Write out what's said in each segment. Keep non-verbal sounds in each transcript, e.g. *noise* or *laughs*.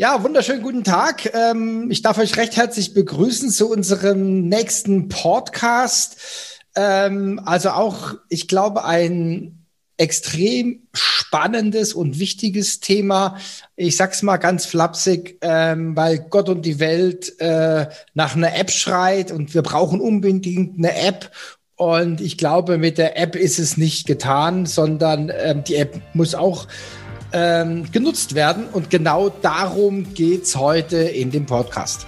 Ja, wunderschönen guten Tag. Ähm, ich darf euch recht herzlich begrüßen zu unserem nächsten Podcast. Ähm, also auch, ich glaube, ein extrem spannendes und wichtiges Thema. Ich sag's mal ganz flapsig, ähm, weil Gott und die Welt äh, nach einer App schreit und wir brauchen unbedingt eine App. Und ich glaube, mit der App ist es nicht getan, sondern ähm, die App muss auch ähm, genutzt werden. Und genau darum geht es heute in dem Podcast.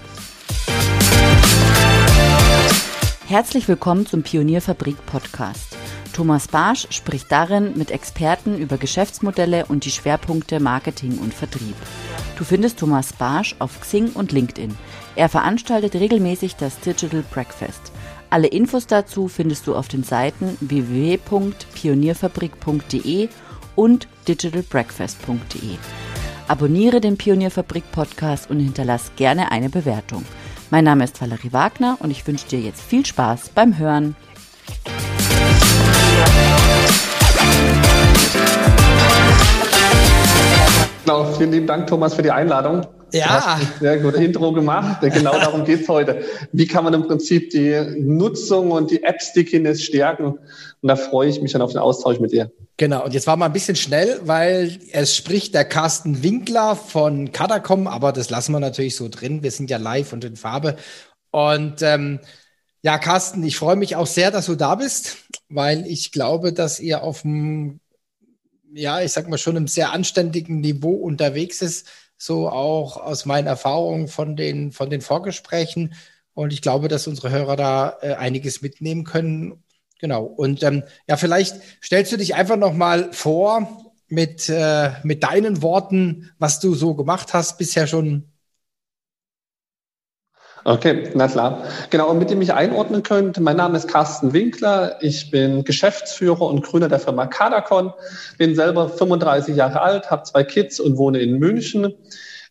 Herzlich willkommen zum Pionierfabrik Podcast. Thomas Barsch spricht darin mit Experten über Geschäftsmodelle und die Schwerpunkte Marketing und Vertrieb. Du findest Thomas Barsch auf Xing und LinkedIn. Er veranstaltet regelmäßig das Digital Breakfast. Alle Infos dazu findest du auf den Seiten www.pionierfabrik.de und digitalbreakfast.de. Abonniere den Pionierfabrik Podcast und hinterlass gerne eine Bewertung. Mein Name ist Valerie Wagner und ich wünsche dir jetzt viel Spaß beim Hören. Genau, vielen lieben Dank, Thomas, für die Einladung. Ja. Sehr gut Intro gemacht. Genau darum geht es heute. Wie kann man im Prinzip die Nutzung und die App-Stickiness stärken? Und da freue ich mich dann auf den Austausch mit dir. Genau, und jetzt war mal ein bisschen schnell, weil es spricht der Carsten Winkler von Kadacom, aber das lassen wir natürlich so drin. Wir sind ja live und in Farbe. Und ähm, ja, Carsten, ich freue mich auch sehr, dass du da bist, weil ich glaube, dass ihr auf dem, ja, ich sag mal, schon einem sehr anständigen Niveau unterwegs ist, so auch aus meinen Erfahrungen von den, von den Vorgesprächen. Und ich glaube, dass unsere Hörer da äh, einiges mitnehmen können Genau. Und ähm, ja, vielleicht stellst du dich einfach noch mal vor mit, äh, mit deinen Worten, was du so gemacht hast bisher schon. Okay, na klar. Genau, und mit dem ich einordnen könnt, mein Name ist Carsten Winkler. Ich bin Geschäftsführer und Gründer der Firma Kadacon. Bin selber 35 Jahre alt, habe zwei Kids und wohne in München.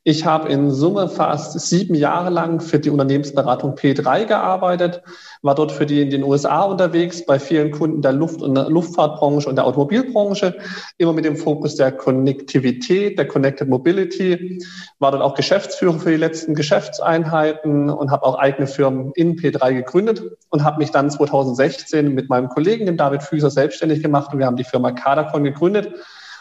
Ich habe in Summe fast sieben Jahre lang für die Unternehmensberatung P3 gearbeitet, war dort für die in den USA unterwegs, bei vielen Kunden der Luft- und der Luftfahrtbranche und der Automobilbranche, immer mit dem Fokus der Konnektivität, der Connected Mobility, war dort auch Geschäftsführer für die letzten Geschäftseinheiten und habe auch eigene Firmen in P3 gegründet und habe mich dann 2016 mit meinem Kollegen, dem David Füßer, selbstständig gemacht und wir haben die Firma Kadacon gegründet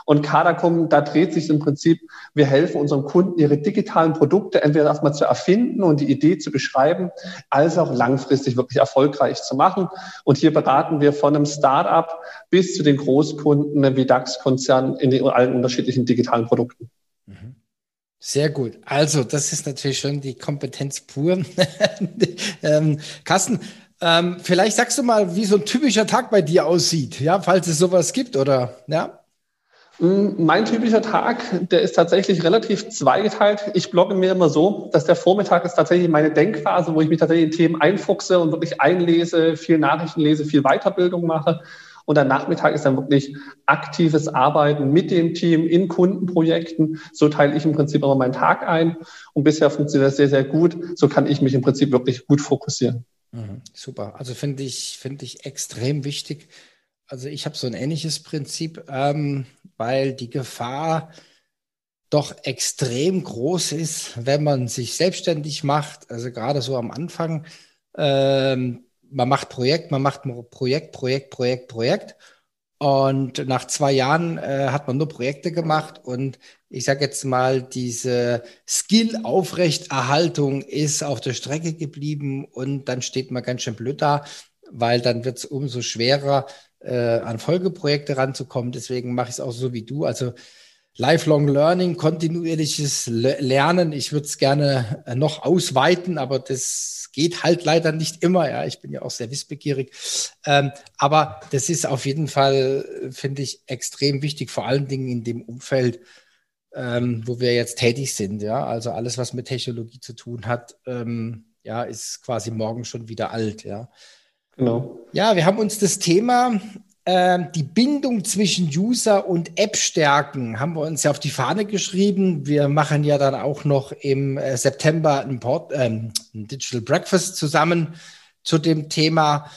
und Kadercom, da dreht sich im Prinzip, wir helfen unseren Kunden, ihre digitalen Produkte entweder erstmal zu erfinden und die Idee zu beschreiben, als auch langfristig wirklich erfolgreich zu machen. Und hier beraten wir von einem Start-up bis zu den Großkunden wie DAX-Konzernen in den allen unterschiedlichen digitalen Produkten. Mhm. Sehr gut. Also, das ist natürlich schon die Kompetenz pur. *laughs* ähm, Carsten, ähm, vielleicht sagst du mal, wie so ein typischer Tag bei dir aussieht, ja, falls es sowas gibt, oder ja? Mm, mein typischer Tag, der ist tatsächlich relativ zweigeteilt. Ich blogge mir immer so, dass der Vormittag ist tatsächlich meine Denkphase, wo ich mich tatsächlich in Themen einfuchse und wirklich einlese, viel Nachrichten lese, viel Weiterbildung mache. Und der Nachmittag ist dann wirklich aktives Arbeiten mit dem Team in Kundenprojekten. So teile ich im Prinzip immer meinen Tag ein. Und bisher funktioniert das sehr, sehr gut. So kann ich mich im Prinzip wirklich gut fokussieren. Mhm, super. Also finde ich, finde ich extrem wichtig. Also ich habe so ein ähnliches Prinzip. Ähm, weil die Gefahr doch extrem groß ist, wenn man sich selbstständig macht. Also gerade so am Anfang, ähm, man macht Projekt, man macht Projekt, Projekt, Projekt, Projekt. Und nach zwei Jahren äh, hat man nur Projekte gemacht und ich sage jetzt mal, diese Skill-Aufrechterhaltung ist auf der Strecke geblieben und dann steht man ganz schön blöd da, weil dann wird es umso schwerer, äh, an Folgeprojekte ranzukommen. Deswegen mache ich es auch so wie du. Also Lifelong Learning, kontinuierliches Lernen. Ich würde es gerne äh, noch ausweiten, aber das geht halt leider nicht immer. Ja, ich bin ja auch sehr wissbegierig. Ähm, aber das ist auf jeden Fall, finde ich, extrem wichtig, vor allen Dingen in dem Umfeld, ähm, wo wir jetzt tätig sind. Ja, also alles, was mit Technologie zu tun hat, ähm, ja, ist quasi morgen schon wieder alt. Ja. Genau. Ja, wir haben uns das Thema äh, die Bindung zwischen User und App stärken, haben wir uns ja auf die Fahne geschrieben. Wir machen ja dann auch noch im äh, September ein, Port, ähm, ein, Digital Breakfast zusammen zu dem Thema.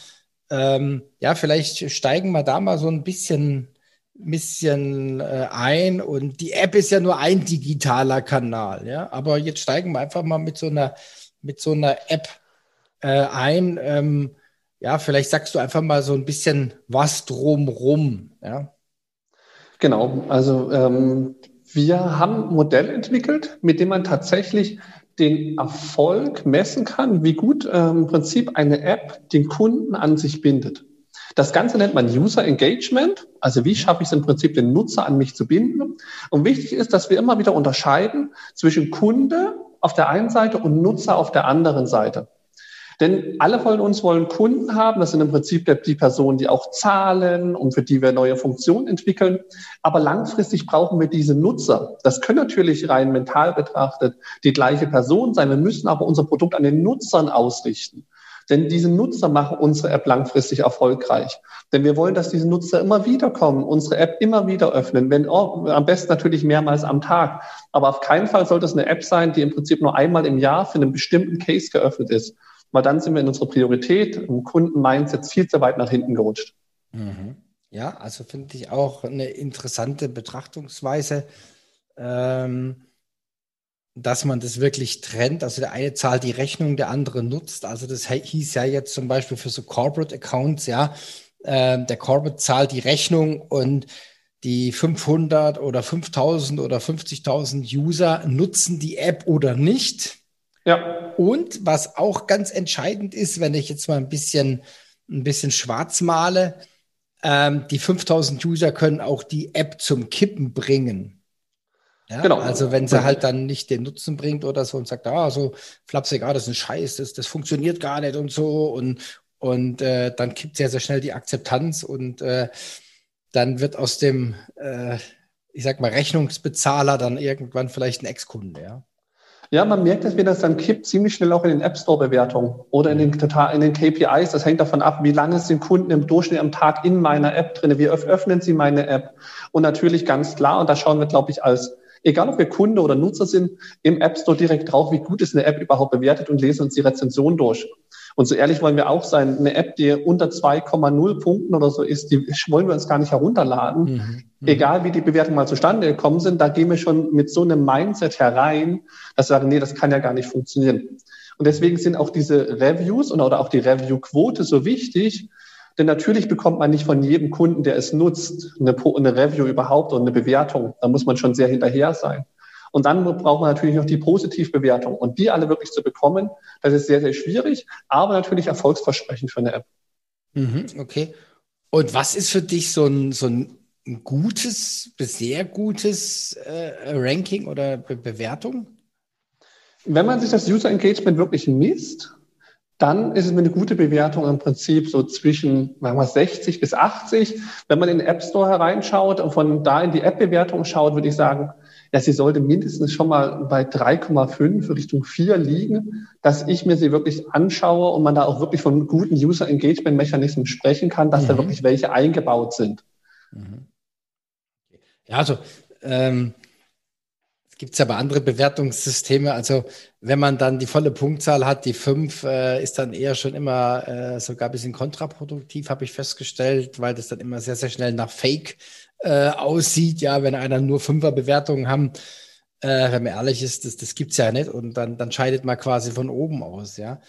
Ähm, ja, vielleicht steigen wir da mal so ein bisschen bisschen äh, ein und die App ist ja nur ein digitaler Kanal, ja. Aber jetzt steigen wir einfach mal mit so einer, mit so einer App äh, ein. Ähm, ja, vielleicht sagst du einfach mal so ein bisschen was drumrum, ja. Genau, also ähm, wir haben ein Modell entwickelt, mit dem man tatsächlich den Erfolg messen kann, wie gut äh, im Prinzip eine App den Kunden an sich bindet. Das Ganze nennt man User Engagement. Also wie schaffe ich es im Prinzip, den Nutzer an mich zu binden? Und wichtig ist, dass wir immer wieder unterscheiden zwischen Kunde auf der einen Seite und Nutzer auf der anderen Seite. Denn alle von uns wollen Kunden haben. Das sind im Prinzip die Personen, die auch zahlen und für die wir neue Funktionen entwickeln. Aber langfristig brauchen wir diese Nutzer. Das können natürlich rein mental betrachtet die gleiche Person sein. Wir müssen aber unser Produkt an den Nutzern ausrichten. Denn diese Nutzer machen unsere App langfristig erfolgreich. Denn wir wollen, dass diese Nutzer immer wieder kommen, unsere App immer wieder öffnen, wenn oh, am besten natürlich mehrmals am Tag. Aber auf keinen Fall sollte es eine App sein, die im Prinzip nur einmal im Jahr für einen bestimmten Case geöffnet ist weil dann sind wir in unserer Priorität im Kunden-Mindset viel zu weit nach hinten gerutscht. Mhm. Ja, also finde ich auch eine interessante Betrachtungsweise, ähm, dass man das wirklich trennt. Also der eine zahlt die Rechnung, der andere nutzt. Also das hieß ja jetzt zum Beispiel für so Corporate Accounts, ja, äh, der Corporate zahlt die Rechnung und die 500 oder 5000 oder 50.000 User nutzen die App oder nicht. Ja. Und was auch ganz entscheidend ist, wenn ich jetzt mal ein bisschen, ein bisschen schwarz male, ähm, die 5000 User können auch die App zum Kippen bringen. Ja, genau. Also wenn sie halt dann nicht den Nutzen bringt oder so und sagt, ah, so flapsig, ah, das ist ein Scheiß, das, das funktioniert gar nicht und so und, und äh, dann kippt sehr, sehr schnell die Akzeptanz und äh, dann wird aus dem, äh, ich sag mal, Rechnungsbezahler dann irgendwann vielleicht ein Ex-Kunde, ja. Ja, man merkt, dass wir das dann kippt ziemlich schnell auch in den App Store Bewertungen oder in den, in den KPIs. Das hängt davon ab, wie lange sind Kunden im Durchschnitt am Tag in meiner App drin, wie öffnen sie meine App. Und natürlich ganz klar, und da schauen wir, glaube ich, als egal ob wir Kunde oder Nutzer sind, im App Store direkt drauf, wie gut ist eine App überhaupt bewertet und lesen uns die Rezension durch. Und so ehrlich wollen wir auch sein, eine App, die unter 2,0 Punkten oder so ist, die wollen wir uns gar nicht herunterladen. Mhm. mhm. Egal wie die Bewertungen mal zustande gekommen sind, da gehen wir schon mit so einem Mindset herein, dass wir sagen, nee, das kann ja gar nicht funktionieren. Und deswegen sind auch diese Reviews oder auch die Review-Quote so wichtig, denn natürlich bekommt man nicht von jedem Kunden, der es nutzt, eine, eine Review überhaupt oder eine Bewertung. Da muss man schon sehr hinterher sein. Und dann braucht man natürlich noch die Positivbewertung. Und die alle wirklich zu bekommen, das ist sehr, sehr schwierig, aber natürlich erfolgsversprechend für eine App. Mhm, okay. Und was ist für dich so ein, so ein gutes sehr gutes äh, Ranking oder Be Bewertung? Wenn man sich das User Engagement wirklich misst, dann ist es eine gute Bewertung im Prinzip so zwischen sagen wir, 60 bis 80. Wenn man in den App Store hereinschaut und von da in die App-Bewertung schaut, würde ich sagen, ja, sie sollte mindestens schon mal bei 3,5 Richtung 4 liegen, dass ich mir sie wirklich anschaue und man da auch wirklich von guten User Engagement Mechanismen sprechen kann, dass mhm. da wirklich welche eingebaut sind. Mhm. Ja, also ähm, es gibt aber andere Bewertungssysteme. Also wenn man dann die volle Punktzahl hat, die 5 äh, ist dann eher schon immer äh, sogar ein bisschen kontraproduktiv, habe ich festgestellt, weil das dann immer sehr, sehr schnell nach Fake äh, aussieht, ja, wenn einer nur Fünfer-Bewertungen haben, äh, wenn man ehrlich ist, das, das es ja nicht und dann, dann scheidet man quasi von oben aus, ja.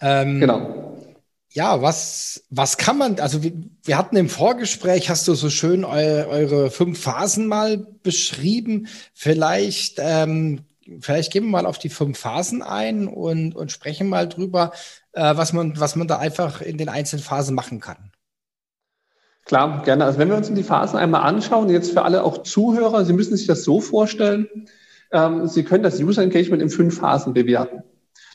Ähm, genau. Ja, was, was kann man, also wir, wir hatten im Vorgespräch, hast du so schön eu, eure fünf Phasen mal beschrieben. Vielleicht, ähm, vielleicht gehen wir mal auf die fünf Phasen ein und, und sprechen mal drüber, äh, was man, was man da einfach in den einzelnen Phasen machen kann. Klar, gerne. Also wenn wir uns die Phasen einmal anschauen, jetzt für alle auch Zuhörer, Sie müssen sich das so vorstellen, ähm, Sie können das User Engagement in fünf Phasen bewerten.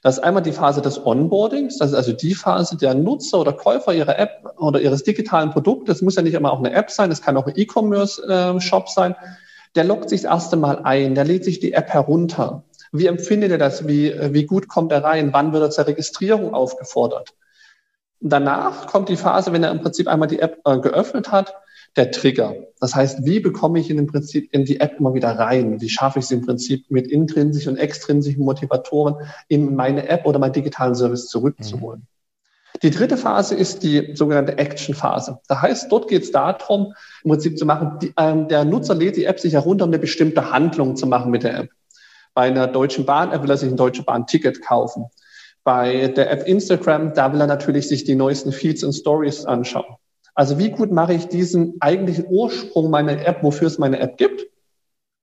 Das ist einmal die Phase des Onboardings, das ist also die Phase, der Nutzer oder Käufer ihrer App oder ihres digitalen Produktes, das muss ja nicht immer auch eine App sein, das kann auch ein E-Commerce-Shop äh, sein, der loggt sich das erste Mal ein, der lädt sich die App herunter. Wie empfindet er das? Wie, wie gut kommt er rein? Wann wird er zur Registrierung aufgefordert? Danach kommt die Phase, wenn er im Prinzip einmal die App äh, geöffnet hat, der Trigger. Das heißt, wie bekomme ich in im Prinzip in die App immer wieder rein? Wie schaffe ich sie im Prinzip mit intrinsischen und extrinsischen Motivatoren in meine App oder meinen digitalen Service zurückzuholen? Mhm. Die dritte Phase ist die sogenannte Action-Phase. Das heißt, dort geht es darum, im Prinzip zu machen, die, ähm, der Nutzer lädt die App sich herunter, um eine bestimmte Handlung zu machen mit der App. Bei einer Deutschen Bahn-App will er sich ein Deutsche Bahn-Ticket kaufen. Bei der App Instagram, da will er natürlich sich die neuesten Feeds und Stories anschauen. Also wie gut mache ich diesen eigentlichen Ursprung meiner App, wofür es meine App gibt?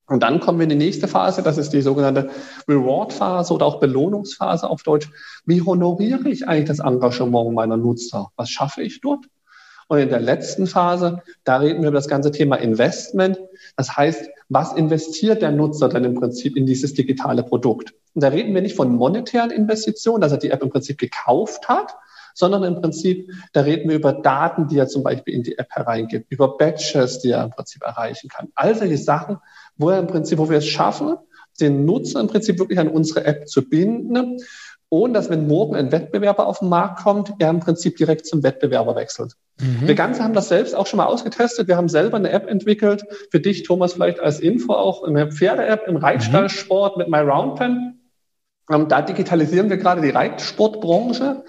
Und dann kommen wir in die nächste Phase, das ist die sogenannte Reward-Phase oder auch Belohnungsphase auf Deutsch. Wie honoriere ich eigentlich das Engagement meiner Nutzer? Was schaffe ich dort? Und in der letzten Phase, da reden wir über das ganze Thema Investment. Das heißt, was investiert der Nutzer dann im Prinzip in dieses digitale Produkt? Und da reden wir nicht von monetären Investitionen, dass er die App im Prinzip gekauft hat, sondern im Prinzip, da reden wir über Daten, die er zum Beispiel in die App hereingibt, über Batches, die er im Prinzip erreichen kann. All solche Sachen, wo er im Prinzip, wo wir es schaffen, den Nutzer im Prinzip wirklich an unsere App zu binden, ohne dass wenn morgen ein Wettbewerber auf den Markt kommt, er im Prinzip direkt zum Wettbewerber wechselt. Mhm. Wir Ganze haben das selbst auch schon mal ausgetestet. Wir haben selber eine App entwickelt, für dich, Thomas, vielleicht als Info auch, eine Pferde-App im Reitstallsport mhm. mit MyRoundpen. Und da digitalisieren wir gerade die Reitsportbranche.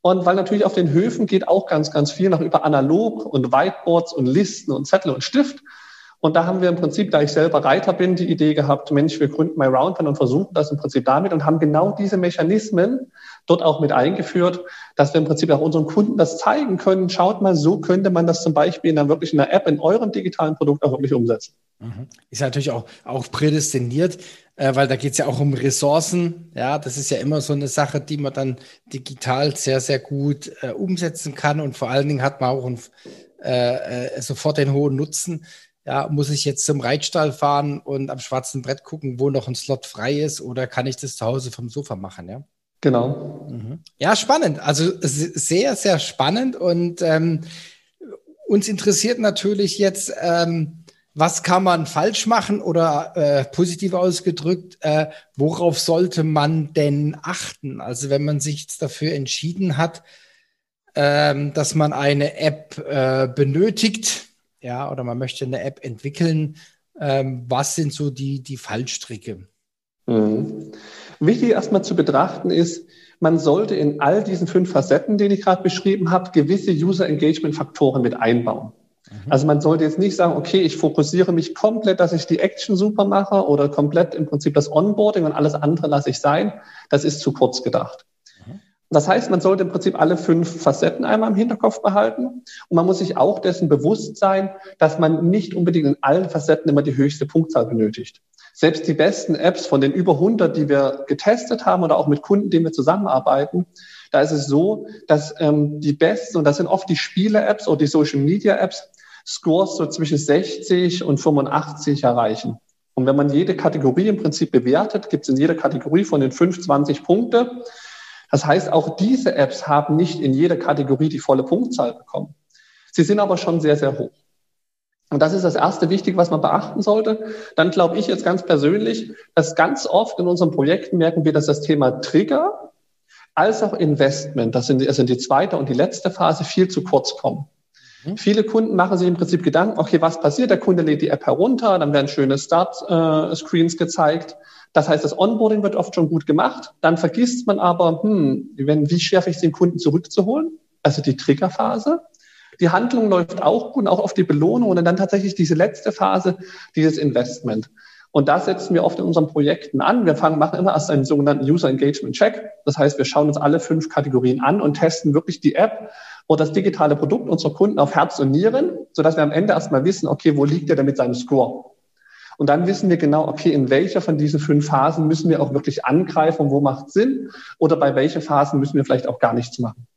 Und weil natürlich auf den Höfen geht auch ganz, ganz viel noch über Analog und Whiteboards und Listen und Zettel und Stift. Und da haben wir im Prinzip, da ich selber Reiter bin, die Idee gehabt, Mensch, wir gründen MyRoundpen und versuchen das im Prinzip damit und haben genau diese Mechanismen dort auch mit eingeführt, dass wir im Prinzip auch unseren Kunden das zeigen können. Schaut mal, so könnte man das zum Beispiel einer wirklich in einer App, in eurem digitalen Produkt auch wirklich umsetzen. Mhm. Ist natürlich auch, auch prädestiniert, äh, weil da geht es ja auch um Ressourcen. Ja, das ist ja immer so eine Sache, die man dann digital sehr, sehr gut äh, umsetzen kann. Und vor allen Dingen hat man auch ein, äh, äh sofort den hohen Nutzen ja, muss ich jetzt zum Reitstall fahren und am schwarzen Brett gucken, wo noch ein Slot frei ist oder kann ich das zu Hause vom Sofa machen, ja? Genau. Mhm. Ja, spannend. Also sehr, sehr spannend und ähm, uns interessiert natürlich jetzt, ähm, was kann man falsch machen oder äh, positiv ausgedrückt, äh, worauf sollte man denn achten? Also wenn man sich dafür entschieden hat, ähm, dass man eine App äh, benötigt, ja, oder man möchte eine App entwickeln. Ähm, was sind so die, die Fallstricke? Mhm. Wichtig erstmal zu betrachten ist, man sollte in all diesen fünf Facetten, die ich gerade beschrieben habe, gewisse User Engagement Faktoren mit einbauen. Mhm. Also man sollte jetzt nicht sagen, okay, ich fokussiere mich komplett, dass ich die Action super mache oder komplett im Prinzip das Onboarding und alles andere lasse ich sein. Das ist zu kurz gedacht. Das heißt, man sollte im Prinzip alle fünf Facetten einmal im Hinterkopf behalten. Und man muss sich auch dessen bewusst sein, dass man nicht unbedingt in allen Facetten immer die höchste Punktzahl benötigt. Selbst die besten Apps von den über 100, die wir getestet haben oder auch mit Kunden, denen wir zusammenarbeiten, da ist es so, dass ähm, die besten, und das sind oft die Spiele-Apps oder die Social-Media-Apps, Scores so zwischen 60 und 85 erreichen. Und wenn man jede Kategorie im Prinzip bewertet, gibt es in jeder Kategorie von den 25 Punkte. Das heißt, auch diese Apps haben nicht in jeder Kategorie die volle Punktzahl bekommen. Sie sind aber schon sehr, sehr hoch. Und das ist das erste Wichtige, was man beachten sollte. Dann glaube ich jetzt ganz persönlich, dass ganz oft in unseren Projekten merken wir, dass das Thema Trigger als auch Investment, das sind, das sind die zweite und die letzte Phase, viel zu kurz kommen. Mhm. Viele Kunden machen sich im Prinzip Gedanken, okay, was passiert? Der Kunde lädt die App herunter, dann werden schöne Start-Screens äh, gezeigt. Das heißt, das Onboarding wird oft schon gut gemacht. Dann vergisst man aber, hm, wenn, wie schaffe ich es, den Kunden zurückzuholen? Also die Triggerphase. Die Handlung läuft auch gut, auch auf die Belohnung und dann tatsächlich diese letzte Phase, dieses Investment. Und da setzen wir oft in unseren Projekten an. Wir fangen, machen immer erst einen sogenannten User Engagement Check. Das heißt, wir schauen uns alle fünf Kategorien an und testen wirklich die App oder das digitale Produkt unserer Kunden auf Herz und Nieren, sodass wir am Ende erstmal wissen, okay, wo liegt er denn mit seinem Score? Und dann wissen wir genau, okay, in welcher von diesen fünf Phasen müssen wir auch wirklich angreifen, wo macht Sinn oder bei welchen Phasen müssen wir vielleicht auch gar nichts machen.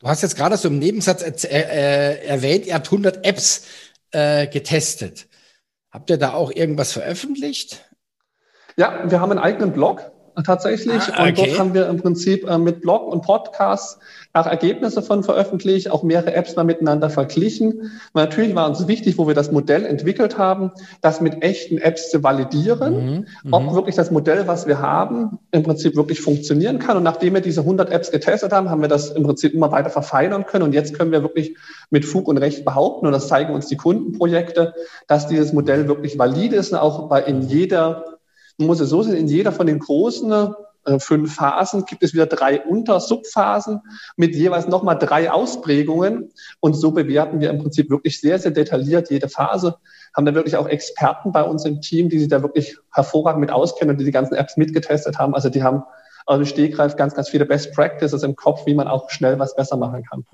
Du hast jetzt gerade so im Nebensatz äh, äh, erwähnt, ihr habt 100 Apps äh, getestet. Habt ihr da auch irgendwas veröffentlicht? Ja, wir haben einen eigenen Blog tatsächlich. Ah, okay. Und dort haben wir im Prinzip äh, mit Blog und Podcasts auch Ergebnisse von veröffentlicht, auch mehrere Apps mal miteinander verglichen. Und natürlich war uns wichtig, wo wir das Modell entwickelt haben, das mit echten Apps zu validieren, mhm, ob mhm. wirklich das Modell, was wir haben, im Prinzip wirklich funktionieren kann. Und nachdem wir diese 100 Apps getestet haben, haben wir das im Prinzip immer weiter verfeinern können. Und jetzt können wir wirklich mit Fug und Recht behaupten, und das zeigen uns die Kundenprojekte, dass dieses Modell wirklich valide ist und auch bei in jeder man muss es so sehen, in jeder von den großen äh, fünf Phasen gibt es wieder drei Unter-Subphasen mit jeweils nochmal drei Ausprägungen. Und so bewerten wir im Prinzip wirklich sehr, sehr detailliert jede Phase. Haben da wirklich auch Experten bei uns im Team, die sich da wirklich hervorragend mit auskennen und die die ganzen Apps mitgetestet haben. Also die haben also Stegreif ganz, ganz viele Best Practices im Kopf, wie man auch schnell was besser machen kann.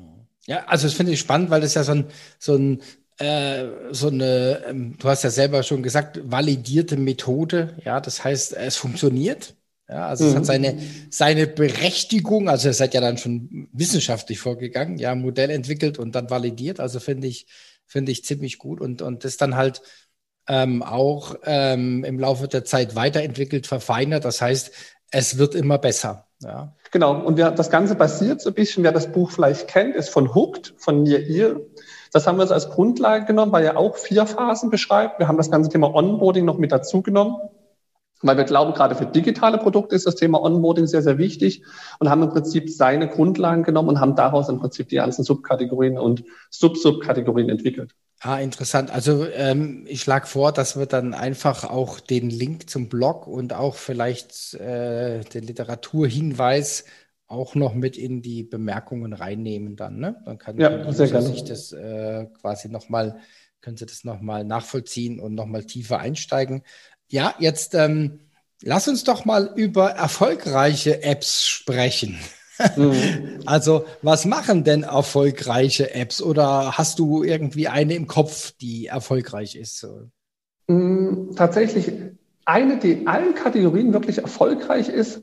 Ja, also das finde ich spannend, weil das ja so ein, so ein so eine, ähm, du hast ja selber schon gesagt, validierte Methode. Ja, das heißt, es funktioniert. Ja, also mhm. es hat mhm. seine, seine Berechtigung. Also ihr seid ja dann schon wissenschaftlich vorgegangen, ja, Modell entwickelt und dann validiert. Also finde ich, finde ich ziemlich gut und, und das dann halt ähm, auch ähm, im Laufe der Zeit weiterentwickelt, verfeinert. Das heißt, es wird immer besser. Ja. Genau. Und wir, das Ganze basiert so ein bisschen, wer das Buch vielleicht kennt, ist von Hooked, von Near Ear. Das haben wir uns als Grundlage genommen, weil er auch vier Phasen beschreibt. Wir haben das ganze Thema Onboarding noch mit dazu genommen, weil wir glauben, gerade für digitale Produkte ist das Thema Onboarding sehr, sehr wichtig und haben im Prinzip seine Grundlagen genommen und haben daraus im Prinzip die ganzen Subkategorien und Sub-Subkategorien entwickelt. Ah, interessant. Also ähm, ich schlage vor, dass wir dann einfach auch den Link zum Blog und auch vielleicht äh, den Literaturhinweis auch noch mit in die Bemerkungen reinnehmen dann, ne? Dann kann ja, sehr gerne. sich das äh, quasi nochmal, können Sie das nochmal nachvollziehen und nochmal tiefer einsteigen. Ja, jetzt ähm, lass uns doch mal über erfolgreiche Apps sprechen. Mhm. *laughs* Also, was machen denn erfolgreiche Apps? Oder hast du irgendwie eine im Kopf, die erfolgreich ist? Mhm, tatsächlich eine, die in allen Kategorien wirklich erfolgreich ist,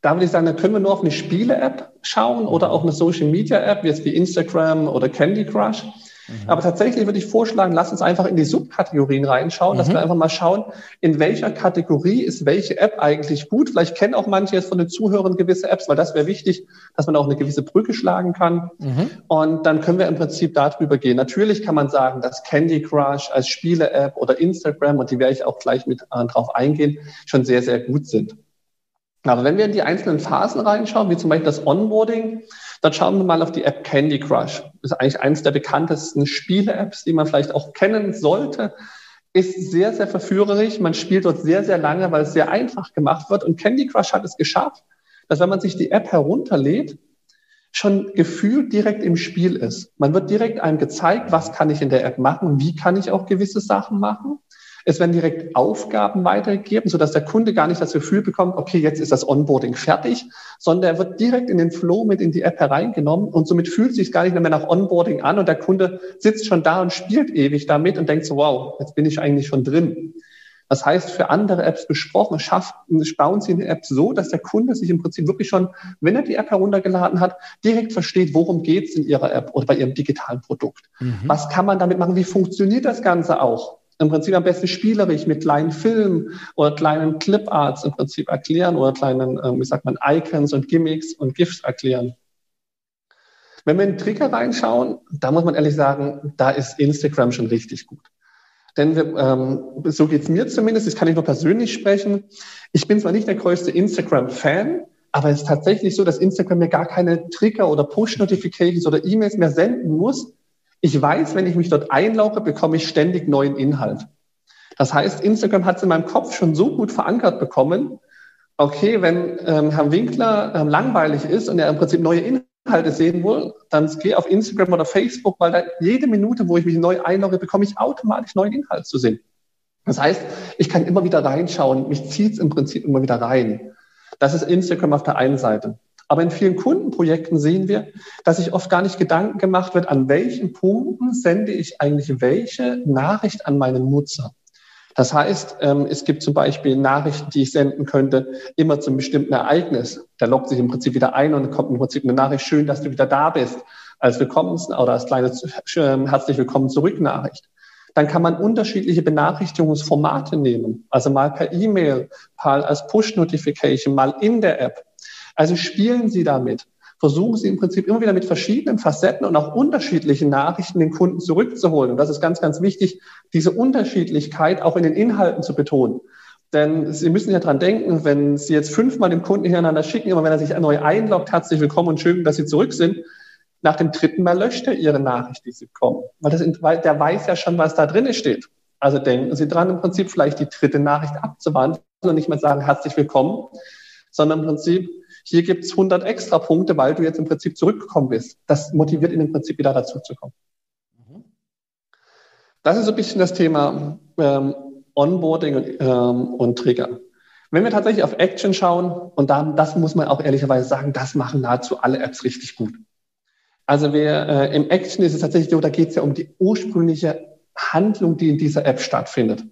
da würde ich sagen, da können wir nur auf eine Spiele-App schauen oder auch eine Social-Media-App, jetzt wie Instagram oder Candy Crush. Mhm. Aber tatsächlich würde ich vorschlagen, lass uns einfach in die Subkategorien reinschauen, mhm. dass wir einfach mal schauen, in welcher Kategorie ist welche App eigentlich gut. Vielleicht kennen auch manche jetzt von den Zuhörern gewisse Apps, weil das wäre wichtig, dass man auch eine gewisse Brücke schlagen kann. Mhm. Und dann können wir im Prinzip darüber gehen. Natürlich kann man sagen, dass Candy Crush als Spiele-App oder Instagram, und die werde ich auch gleich mit äh, drauf eingehen, schon sehr, sehr gut sind. Aber wenn wir in die einzelnen Phasen reinschauen, wie zum Beispiel das Onboarding, dann schauen wir mal auf die App Candy Crush. Ist eigentlich eines der bekanntesten Spiele-Apps, die man vielleicht auch kennen sollte. Ist sehr, sehr verführerisch. Man spielt dort sehr, sehr lange, weil es sehr einfach gemacht wird. Und Candy Crush hat es geschafft, dass wenn man sich die App herunterlädt, schon gefühlt direkt im Spiel ist. Man wird direkt einem gezeigt, was kann ich in der App machen, wie kann ich auch gewisse Sachen machen. Es werden direkt Aufgaben weitergegeben, sodass der Kunde gar nicht das Gefühl bekommt, okay, jetzt ist das Onboarding fertig, sondern er wird direkt in den Flow mit in die App hereingenommen und somit fühlt es sich gar nicht mehr nach Onboarding an und der Kunde sitzt schon da und spielt ewig damit und denkt so, wow, jetzt bin ich eigentlich schon drin. Das heißt, für andere Apps besprochen, schafft, bauen Sie eine App so, dass der Kunde sich im Prinzip wirklich schon, wenn er die App heruntergeladen hat, direkt versteht, worum geht es in Ihrer App oder bei Ihrem digitalen Produkt. Mhm. Was kann man damit machen? Wie funktioniert das Ganze auch? Im Prinzip am besten spielerisch mit kleinen Filmen oder kleinen Cliparts im Prinzip erklären oder kleinen, ähm, wie sagt man, Icons und Gimmicks und GIFs erklären. Wenn wir in den Trigger reinschauen, da muss man ehrlich sagen, da ist Instagram schon richtig gut. Denn wir, ähm, so geht's mir zumindest, das kann ich nur persönlich sprechen. Ich bin zwar nicht der größte Instagram-Fan, aber es ist tatsächlich so, dass Instagram mir gar keine Trigger oder Push-Notifications oder E-Mails mehr senden muss, ich weiß, wenn ich mich dort einlogge, bekomme ich ständig neuen Inhalt. Das heißt, Instagram hat es in meinem Kopf schon so gut verankert bekommen, okay, wenn ähm, Herr Winkler ähm, langweilig ist und er im Prinzip neue Inhalte sehen will, dann gehe auf Instagram oder Facebook, weil da jede Minute, wo ich mich neu einlogge, bekomme ich automatisch neuen Inhalt zu sehen. Das heißt, ich kann immer wieder reinschauen, mich zieht es im Prinzip immer wieder rein. Das ist Instagram auf der einen Seite. Aber in vielen Kundenprojekten sehen wir, dass sich oft gar nicht Gedanken gemacht wird, an welchen Punkten sende ich eigentlich welche Nachricht an meinen Nutzer. Das heißt, ähm, es gibt zum Beispiel Nachrichten, die ich senden könnte, immer zum bestimmten Ereignis. Der loggt sich im Prinzip wieder ein und kommt im Prinzip eine Nachricht, schön, dass du wieder da bist, als Willkommens- oder als kleine ähm, herzlich willkommen zurück Nachricht. Dann kann man unterschiedliche Benachrichtigungsformate nehmen, also mal per E-Mail, mal als Push-Notification, mal in der App. Also spielen Sie damit. Versuchen Sie im Prinzip immer wieder mit verschiedenen Facetten und auch unterschiedlichen Nachrichten den Kunden zurückzuholen. Und das ist ganz, ganz wichtig, diese Unterschiedlichkeit auch in den Inhalten zu betonen. Denn Sie müssen ja dran denken, wenn Sie jetzt fünfmal dem Kunden hintereinander schicken, immer wenn er sich neu einloggt, herzlich willkommen und schön, dass Sie zurück sind. Nach dem dritten Mal löscht er Ihre Nachricht, die Sie bekommen. Weil, das, weil der weiß ja schon, was da drin steht. Also denken Sie dran, im Prinzip vielleicht die dritte Nachricht abzuwandeln und nicht mehr sagen, herzlich willkommen, sondern im Prinzip, hier gibt es 100 extra Punkte, weil du jetzt im Prinzip zurückgekommen bist. Das motiviert ihn im Prinzip wieder dazu zu kommen. Mhm. Das ist so ein bisschen das Thema ähm, Onboarding und, ähm, und Trigger. Wenn wir tatsächlich auf Action schauen, und dann, das muss man auch ehrlicherweise sagen, das machen nahezu alle Apps richtig gut. Also wer, äh, im Action ist es tatsächlich so, da geht es ja um die ursprüngliche Handlung, die in dieser App stattfindet.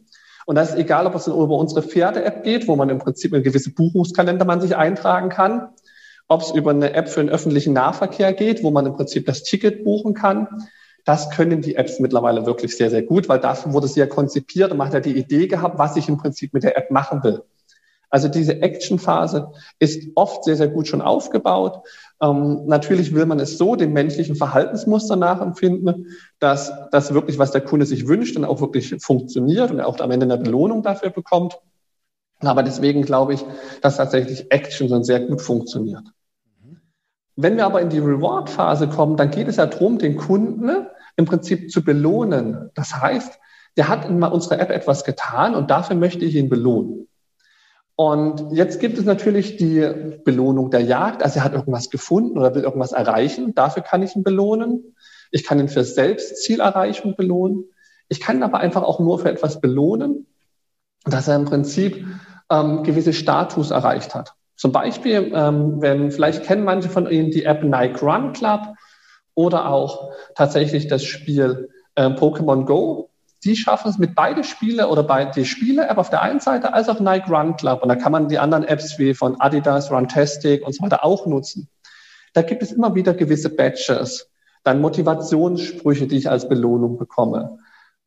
Und das ist egal, ob es über unsere Pferde-App geht, wo man im Prinzip eine gewisse Buchungskalender man sich eintragen kann, ob es über eine App für den öffentlichen Nahverkehr geht, wo man im Prinzip das Ticket buchen kann. Das können die Apps mittlerweile wirklich sehr, sehr gut, weil dafür wurde sie ja konzipiert und man hat ja die Idee gehabt, was ich im Prinzip mit der App machen will. Also diese Action-Phase ist oft sehr, sehr gut schon aufgebaut. Ähm, natürlich will man es so dem menschlichen Verhaltensmuster nachempfinden, dass das wirklich, was der Kunde sich wünscht, dann auch wirklich funktioniert und er auch am Ende eine Belohnung dafür bekommt. Aber deswegen glaube ich, dass tatsächlich Action dann sehr gut funktioniert. Wenn wir aber in die Reward-Phase kommen, dann geht es ja darum, den Kunden im Prinzip zu belohnen. Das heißt, der hat in unserer App etwas getan und dafür möchte ich ihn belohnen. Und jetzt gibt es natürlich die Belohnung der Jagd. Also er hat irgendwas gefunden oder will irgendwas erreichen. Dafür kann ich ihn belohnen. Ich kann ihn für Selbstzielerreichung belohnen. Ich kann ihn aber einfach auch nur für etwas belohnen, dass er im Prinzip ähm, gewisse Status erreicht hat. Zum Beispiel, ähm, wenn vielleicht kennen manche von Ihnen die App Nike Run Club oder auch tatsächlich das Spiel äh, Pokémon Go die schaffen es mit beide Spiele oder bei die Spiele-App auf der einen Seite als auch Nike Run Club. Und da kann man die anderen Apps wie von Adidas, Runtastic und so weiter auch nutzen. Da gibt es immer wieder gewisse Badges, dann Motivationssprüche, die ich als Belohnung bekomme.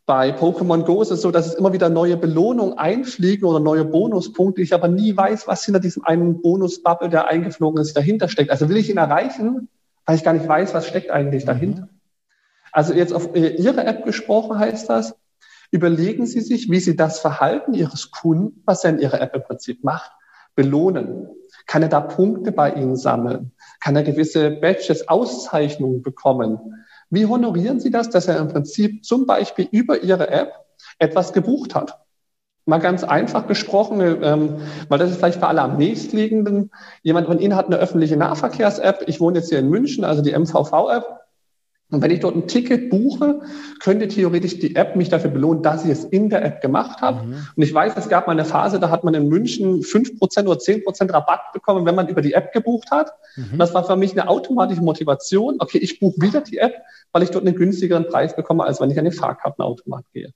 Bei Pokémon Go ist es so, dass es immer wieder neue Belohnungen einfliegen oder neue Bonuspunkte, ich aber nie weiß, was hinter diesem einen Bonusbubble, der eingeflogen ist, dahinter steckt. Also will ich ihn erreichen, weil ich gar nicht weiß, was steckt eigentlich dahinter. Mhm. Also jetzt auf Ihre App gesprochen heißt das, Überlegen Sie sich, wie Sie das Verhalten Ihres Kunden, was er in Ihrer App im Prinzip macht, belohnen. Kann er da Punkte bei Ihnen sammeln? Kann er gewisse Badges, Auszeichnungen bekommen? Wie honorieren Sie das, dass er im Prinzip zum Beispiel über Ihre App etwas gebucht hat? Mal ganz einfach gesprochen, ähm, weil das ist vielleicht für alle am nächstliegenden. Jemand von Ihnen hat eine öffentliche Nahverkehrs-App. Ich wohne jetzt hier in München, also die MVV-App. Und wenn ich dort ein Ticket buche, könnte theoretisch die App mich dafür belohnen, dass ich es in der App gemacht habe. Mhm. Und ich weiß, es gab mal eine Phase, da hat man in München fünf Prozent oder zehn Prozent Rabatt bekommen, wenn man über die App gebucht hat. Mhm. das war für mich eine automatische Motivation. Okay, ich buche wieder die App, weil ich dort einen günstigeren Preis bekomme, als wenn ich an den Fahrkartenautomat gehe.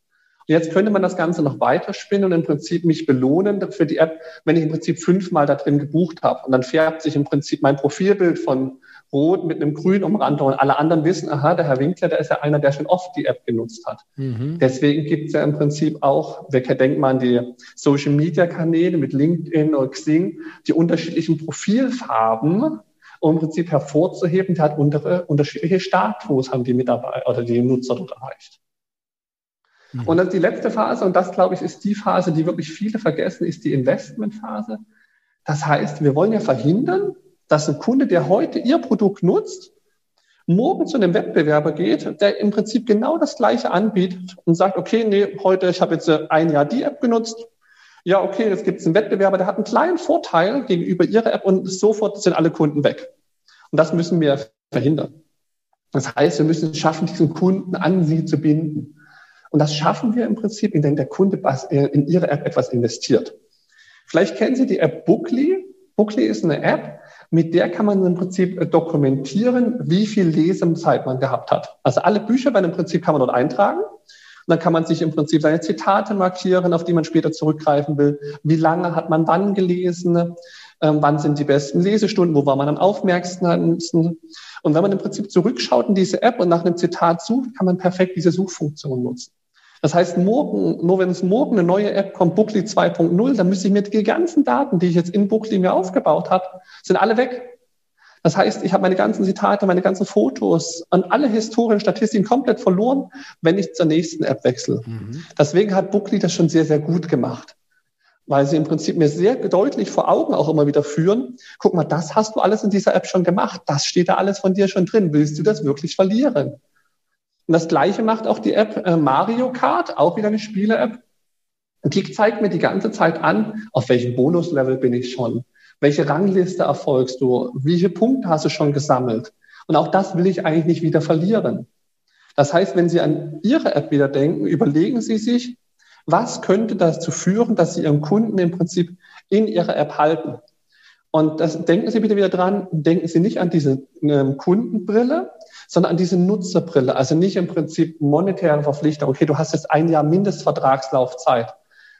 Und jetzt könnte man das Ganze noch weiterspinnen und im Prinzip mich belohnen für die App, wenn ich im Prinzip fünfmal da drin gebucht habe. Und dann färbt sich im Prinzip mein Profilbild von rot mit einem grün Umrandung. Und alle anderen wissen, aha, der Herr Winkler, der ist ja einer, der schon oft die App genutzt hat. Mhm. Deswegen gibt es ja im Prinzip auch, wer denkt mal an die Social Media Kanäle mit LinkedIn oder Xing, die unterschiedlichen Profilfarben, um im Prinzip hervorzuheben, der hat untere, unterschiedliche Status, haben die Mitarbeiter oder die Nutzer dort erreicht. Mhm. Und dann die letzte Phase, und das glaube ich ist die Phase, die wirklich viele vergessen, ist die Investmentphase. Das heißt, wir wollen ja verhindern, dass ein Kunde, der heute Ihr Produkt nutzt, morgen zu einem Wettbewerber geht, der im Prinzip genau das Gleiche anbietet und sagt, okay, nee, heute, ich habe jetzt ein Jahr die App genutzt. Ja, okay, jetzt gibt es einen Wettbewerber, der hat einen kleinen Vorteil gegenüber Ihrer App und sofort sind alle Kunden weg. Und das müssen wir verhindern. Das heißt, wir müssen es schaffen, diesen Kunden an Sie zu binden. Und das schaffen wir im Prinzip, indem der Kunde in Ihre App etwas investiert. Vielleicht kennen Sie die App Bookly. Bookly ist eine App, mit der kann man im Prinzip äh, dokumentieren, wie viel Lesezeit man gehabt hat. Also alle Bücher werden im Prinzip kann man dort eintragen. Und dann kann man sich im Prinzip seine Zitate markieren, auf die man später zurückgreifen will. Wie lange hat man wann gelesen? Ähm, wann sind die besten Lesestunden? Wo war man am aufmerksamsten? Und wenn man im Prinzip zurückschaut in diese App und nach einem Zitat sucht, kann man perfekt diese Suchfunktion nutzen. Das heißt, morgen, nur wenn es morgen eine neue App kommt, Bookly 2.0, dann müsste ich mir die ganzen Daten, die ich jetzt in Bookly mir aufgebaut habe, sind alle weg. Das heißt, ich habe meine ganzen Zitate, meine ganzen Fotos und alle Historien, Statistiken komplett verloren, wenn ich zur nächsten App wechsle. Mhm. Deswegen hat Bookly das schon sehr, sehr gut gemacht. Weil sie im Prinzip mir sehr deutlich vor Augen auch immer wieder führen. Guck mal, das hast du alles in dieser App schon gemacht. Das steht da alles von dir schon drin. Willst du das wirklich verlieren? Und das Gleiche macht auch die App äh, Mario Kart, auch wieder eine Spiele-App. Die zeigt mir die ganze Zeit an, auf welchem Bonuslevel bin ich schon. Welche Rangliste erfolgst du? Wie viele Punkte hast du schon gesammelt? Und auch das will ich eigentlich nicht wieder verlieren. Das heißt, wenn Sie an Ihre App wieder denken, überlegen Sie sich, was könnte dazu führen, dass Sie Ihren Kunden im Prinzip in Ihrer App halten? Und das, denken Sie bitte wieder dran, denken Sie nicht an diese ähm, Kundenbrille, sondern an diese Nutzerbrille. Also nicht im Prinzip monetäre Verpflichtung. Okay, du hast jetzt ein Jahr Mindestvertragslaufzeit.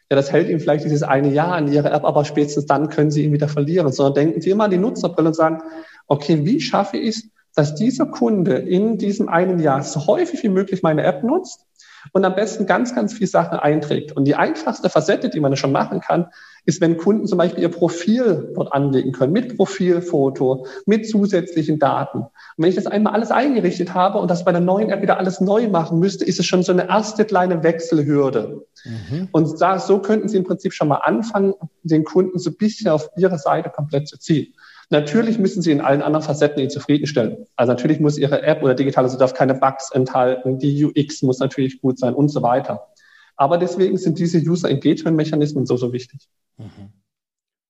Ja, das hält Ihnen vielleicht dieses eine Jahr an Ihrer App, aber spätestens dann können Sie ihn wieder verlieren. Sondern denken Sie immer an die Nutzerbrille und sagen, okay, wie schaffe ich es, dass dieser Kunde in diesem einen Jahr so häufig wie möglich meine App nutzt und am besten ganz, ganz viele Sachen einträgt. Und die einfachste Facette, die man schon machen kann, ist, wenn Kunden zum Beispiel ihr Profil dort anlegen können, mit Profilfoto, mit zusätzlichen Daten. Und wenn ich das einmal alles eingerichtet habe und das bei der neuen App wieder alles neu machen müsste, ist es schon so eine erste kleine Wechselhürde. Mhm. Und da, so könnten Sie im Prinzip schon mal anfangen, den Kunden so ein bisschen auf Ihre Seite komplett zu ziehen. Natürlich müssen Sie in allen anderen Facetten ihn zufriedenstellen. Also natürlich muss Ihre App oder digitale, also darf keine Bugs enthalten, die UX muss natürlich gut sein und so weiter. Aber deswegen sind diese User Engagement Mechanismen so, so wichtig. Mhm.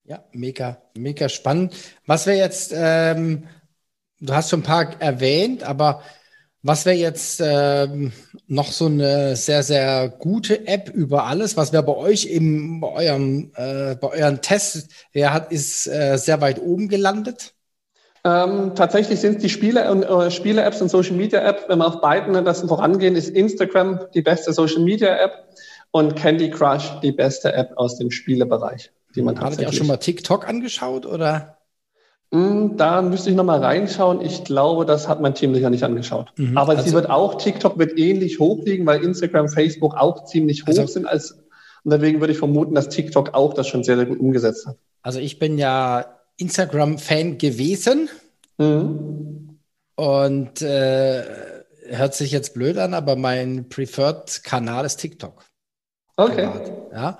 Ja, mega, mega spannend. Was wäre jetzt, ähm, du hast schon ein paar erwähnt, aber was wäre jetzt ähm, noch so eine sehr, sehr gute App über alles? Was wäre bei euch im, bei eurem, äh, bei euren Tests, wer hat, ist äh, sehr weit oben gelandet? Ähm, tatsächlich sind die Spiele und äh, Spiele-Apps und Social Media App. Wenn wir auf beiden das vorangehen, ist Instagram die beste Social Media App und Candy Crush die beste App aus dem Spielebereich, die man Hattet ihr auch schon mal TikTok angeschaut oder? Hm, da müsste ich nochmal reinschauen. Ich glaube, das hat mein Team sicher nicht angeschaut. Mhm, Aber also, sie wird auch, TikTok wird ähnlich hoch liegen, weil Instagram, Facebook auch ziemlich hoch also, sind als, und deswegen würde ich vermuten, dass TikTok auch das schon sehr, sehr gut umgesetzt hat. Also ich bin ja Instagram-Fan gewesen. Mhm. Und äh, hört sich jetzt blöd an, aber mein Preferred-Kanal ist TikTok. Okay. Ja.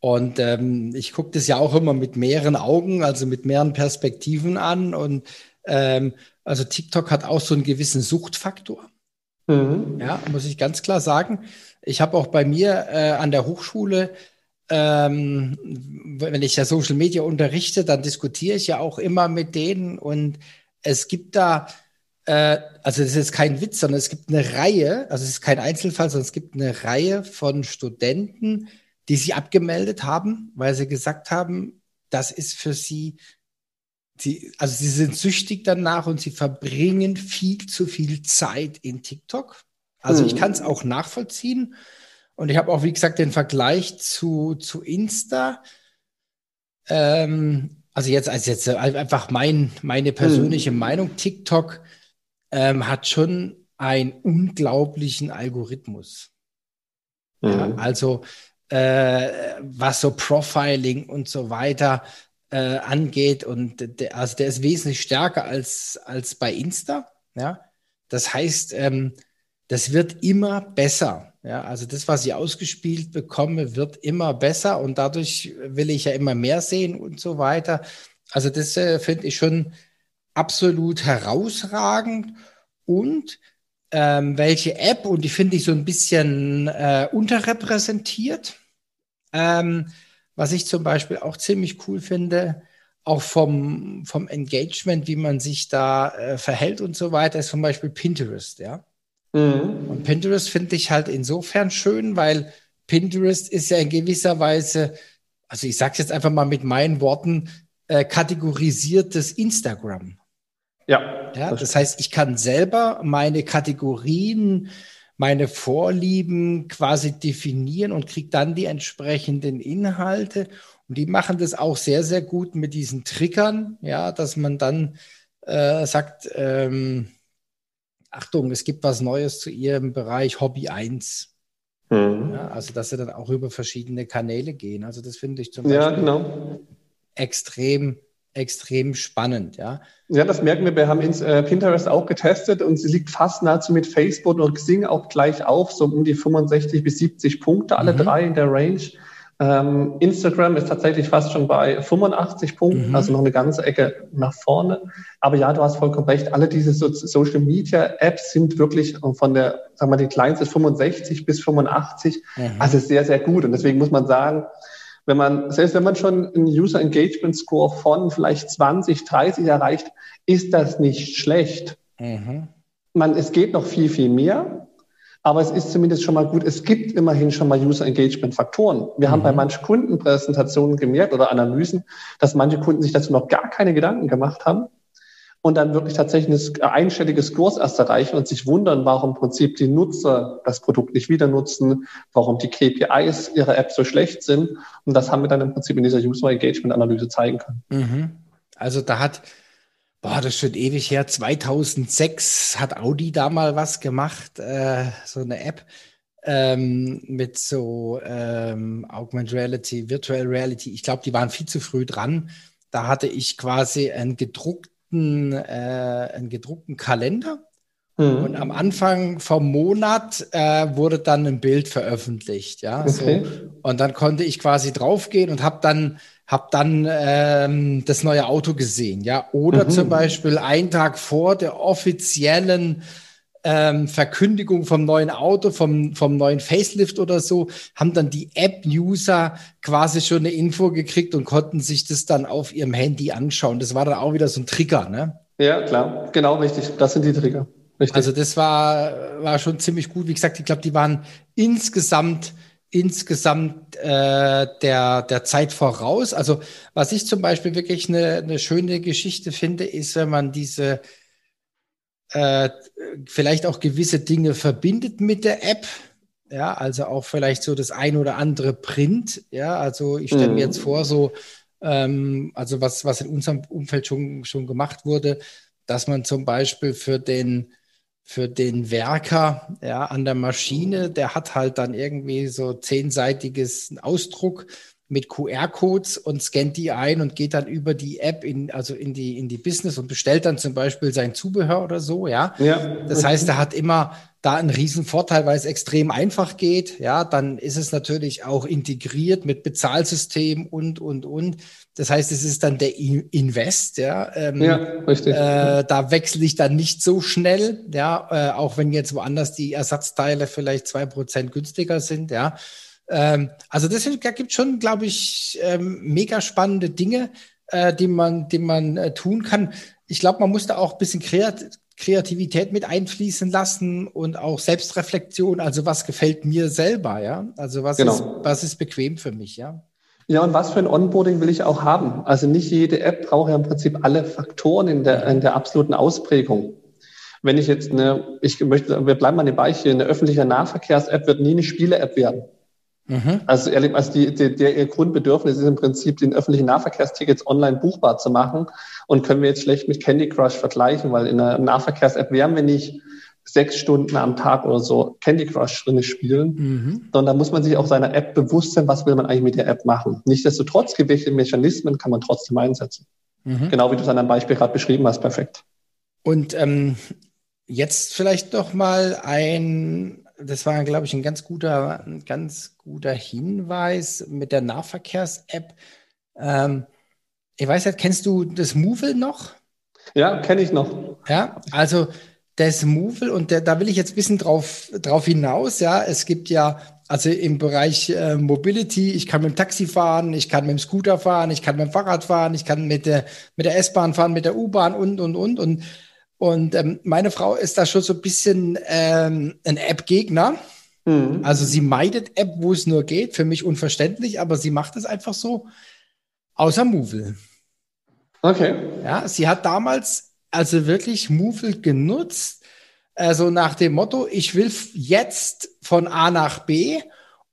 Und ähm, ich gucke das ja auch immer mit mehreren Augen, also mit mehreren Perspektiven an. Und ähm, also TikTok hat auch so einen gewissen Suchtfaktor. Mhm. Ja, muss ich ganz klar sagen. Ich habe auch bei mir äh, an der Hochschule ähm, wenn ich ja Social Media unterrichte, dann diskutiere ich ja auch immer mit denen und es gibt da, äh, also das ist kein Witz, sondern es gibt eine Reihe, also es ist kein Einzelfall, sondern es gibt eine Reihe von Studenten, die sich abgemeldet haben, weil sie gesagt haben, das ist für sie, sie, also sie sind süchtig danach und sie verbringen viel zu viel Zeit in TikTok. Also mhm. ich kann es auch nachvollziehen. Und ich habe auch, wie gesagt, den Vergleich zu, zu Insta. Ähm, also jetzt als jetzt einfach mein, meine persönliche hm. Meinung. TikTok ähm, hat schon einen unglaublichen Algorithmus. Mhm. Ja, also äh, was so Profiling und so weiter äh, angeht. Und der, also der ist wesentlich stärker als, als bei Insta. Ja, das heißt, ähm, das wird immer besser. Ja, also das, was ich ausgespielt bekomme, wird immer besser und dadurch will ich ja immer mehr sehen und so weiter. Also das äh, finde ich schon absolut herausragend und ähm, welche App und die finde ich so ein bisschen äh, unterrepräsentiert. Ähm, was ich zum Beispiel auch ziemlich cool finde, auch vom, vom Engagement, wie man sich da äh, verhält und so weiter, ist zum Beispiel Pinterest, ja. Mhm. Und Pinterest finde ich halt insofern schön, weil Pinterest ist ja in gewisser Weise, also ich sage es jetzt einfach mal mit meinen Worten, äh, kategorisiertes Instagram. Ja. ja das, heißt, ich kann selber meine Kategorien, meine Vorlieben quasi definieren und kriege dann die entsprechenden Inhalte. Und die machen das auch sehr, sehr gut mit diesen Triggern, ja, dass man dann äh, sagt, ähm, Achtung, es gibt was Neues zu Ihrem Bereich Hobby 1. Mhm. Ja, also, dass Sie dann auch über verschiedene Kanäle gehen. Also, das finde ich zum Beispiel ja, genau. extrem, extrem spannend. Ja. ja, das merken wir. Wir haben äh, Pinterest auch getestet und sie liegt fast nahezu mit Facebook und Xing auch gleich auf, so um die 65 bis 70 Punkte, alle mhm. drei in der Range. Ähm, Instagram ist tatsächlich fast schon bei 85 Punkten, mhm. also noch eine ganze Ecke nach vorne. Aber ja, du hast vollkommen recht. Alle diese so Social Media Apps sind wirklich von der, sagen wir mal, die kleinste 65 bis 85, mhm. also sehr, sehr gut. Und deswegen muss man sagen, wenn man, selbst wenn man schon einen User Engagement Score von vielleicht 20, 30 erreicht, ist das nicht schlecht. Mhm. Man, es geht noch viel, viel mehr. Aber es ist zumindest schon mal gut. Es gibt immerhin schon mal User Engagement Faktoren. Wir mhm. haben bei mhm. manchen Kundenpräsentationen gemerkt oder Analysen, dass manche Kunden sich dazu noch gar keine Gedanken gemacht haben und dann wirklich tatsächlich ein einstelliges Kurs erst erreichen und sich wundern, warum im Prinzip die Nutzer das Produkt nicht wieder nutzen, warum die KPIs ihrer App so schlecht sind. Und das haben wir dann im Prinzip in dieser User Engagement Analyse zeigen können. Mhm. Also da hat Boah, das ist schon ewig her. 2006 hat Audi da mal was gemacht, äh, so eine App ähm, mit so ähm, Augmented Reality, Virtual Reality. Ich glaube, die waren viel zu früh dran. Da hatte ich quasi einen gedruckten, äh, einen gedruckten Kalender. Mhm. Und am Anfang vom Monat äh, wurde dann ein Bild veröffentlicht, ja. Okay. So. Und dann konnte ich quasi draufgehen und habe dann habe dann ähm, das neue Auto gesehen, ja. Oder mhm. zum Beispiel einen Tag vor der offiziellen ähm, Verkündigung vom neuen Auto, vom, vom neuen Facelift oder so, haben dann die App-User quasi schon eine Info gekriegt und konnten sich das dann auf ihrem Handy anschauen. Das war dann auch wieder so ein Trigger, ne? Ja, klar, genau richtig. Das sind die Trigger. Richtig. Also das war, war schon ziemlich gut. Wie gesagt, ich glaube, die waren insgesamt insgesamt äh, der, der Zeit voraus. Also was ich zum Beispiel wirklich eine, eine schöne Geschichte finde, ist, wenn man diese äh, vielleicht auch gewisse Dinge verbindet mit der App. Ja, also auch vielleicht so das ein oder andere Print. Ja, also ich stelle mhm. mir jetzt vor, so, ähm, also was, was in unserem Umfeld schon, schon gemacht wurde, dass man zum Beispiel für den für den Werker ja, an der Maschine, der hat halt dann irgendwie so zehnseitiges Ausdruck mit QR-Codes und scannt die ein und geht dann über die App in, also in die, in die Business und bestellt dann zum Beispiel sein Zubehör oder so, ja. ja. Das heißt, er hat immer da einen riesen Vorteil, weil es extrem einfach geht. Ja, dann ist es natürlich auch integriert mit Bezahlsystem und, und, und. Das heißt, es ist dann der Invest, ja. Ähm, ja, richtig. Äh, da wechsle ich dann nicht so schnell, ja, äh, auch wenn jetzt woanders die Ersatzteile vielleicht zwei Prozent günstiger sind, ja. Ähm, also das sind, da gibt schon, glaube ich, ähm, mega spannende Dinge, äh, die man, die man äh, tun kann. Ich glaube, man muss da auch ein bisschen kreat Kreativität mit einfließen lassen und auch Selbstreflexion. Also was gefällt mir selber, ja? Also was, genau. ist, was ist bequem für mich, ja? Ja, und was für ein Onboarding will ich auch haben? Also nicht jede App braucht ja im Prinzip alle Faktoren in der, in der absoluten Ausprägung. Wenn ich jetzt eine, ich möchte, wir bleiben an dem Beispiel, eine öffentliche Nahverkehrs-App wird nie eine Spiele-App werden. Mhm. Also ehrlich, also die, die, der ihr Grundbedürfnis ist im Prinzip, den öffentlichen Nahverkehrstickets online buchbar zu machen und können wir jetzt schlecht mit Candy Crush vergleichen, weil in einer Nahverkehrs-App werden wir nicht sechs Stunden am Tag oder so Candy Crush drin spielen, mhm. sondern da muss man sich auch seiner App bewusst sein, was will man eigentlich mit der App machen. Nichtsdestotrotz, gewisse Mechanismen kann man trotzdem einsetzen. Mhm. Genau wie du es an einem Beispiel gerade beschrieben hast, perfekt. Und ähm, jetzt vielleicht noch mal ein das war, glaube ich, ein ganz guter, ein ganz guter Hinweis mit der Nahverkehrs-App. Ähm, ich weiß nicht, kennst du das Movil noch? Ja, kenne ich noch. Ja, also das Movil und der, da will ich jetzt ein bisschen drauf, drauf hinaus. Ja, es gibt ja also im Bereich äh, Mobility, ich kann mit dem Taxi fahren, ich kann mit dem Scooter fahren, ich kann mit dem Fahrrad fahren, ich kann mit der, mit der S-Bahn fahren, mit der U-Bahn und, und, und. Und und ähm, meine Frau ist da schon so ein bisschen ähm, ein App-Gegner. Mhm. Also sie meidet App, wo es nur geht. Für mich unverständlich, aber sie macht es einfach so. Außer Movil. Okay. Ja, sie hat damals also wirklich Movil genutzt, also nach dem Motto, ich will jetzt von A nach B.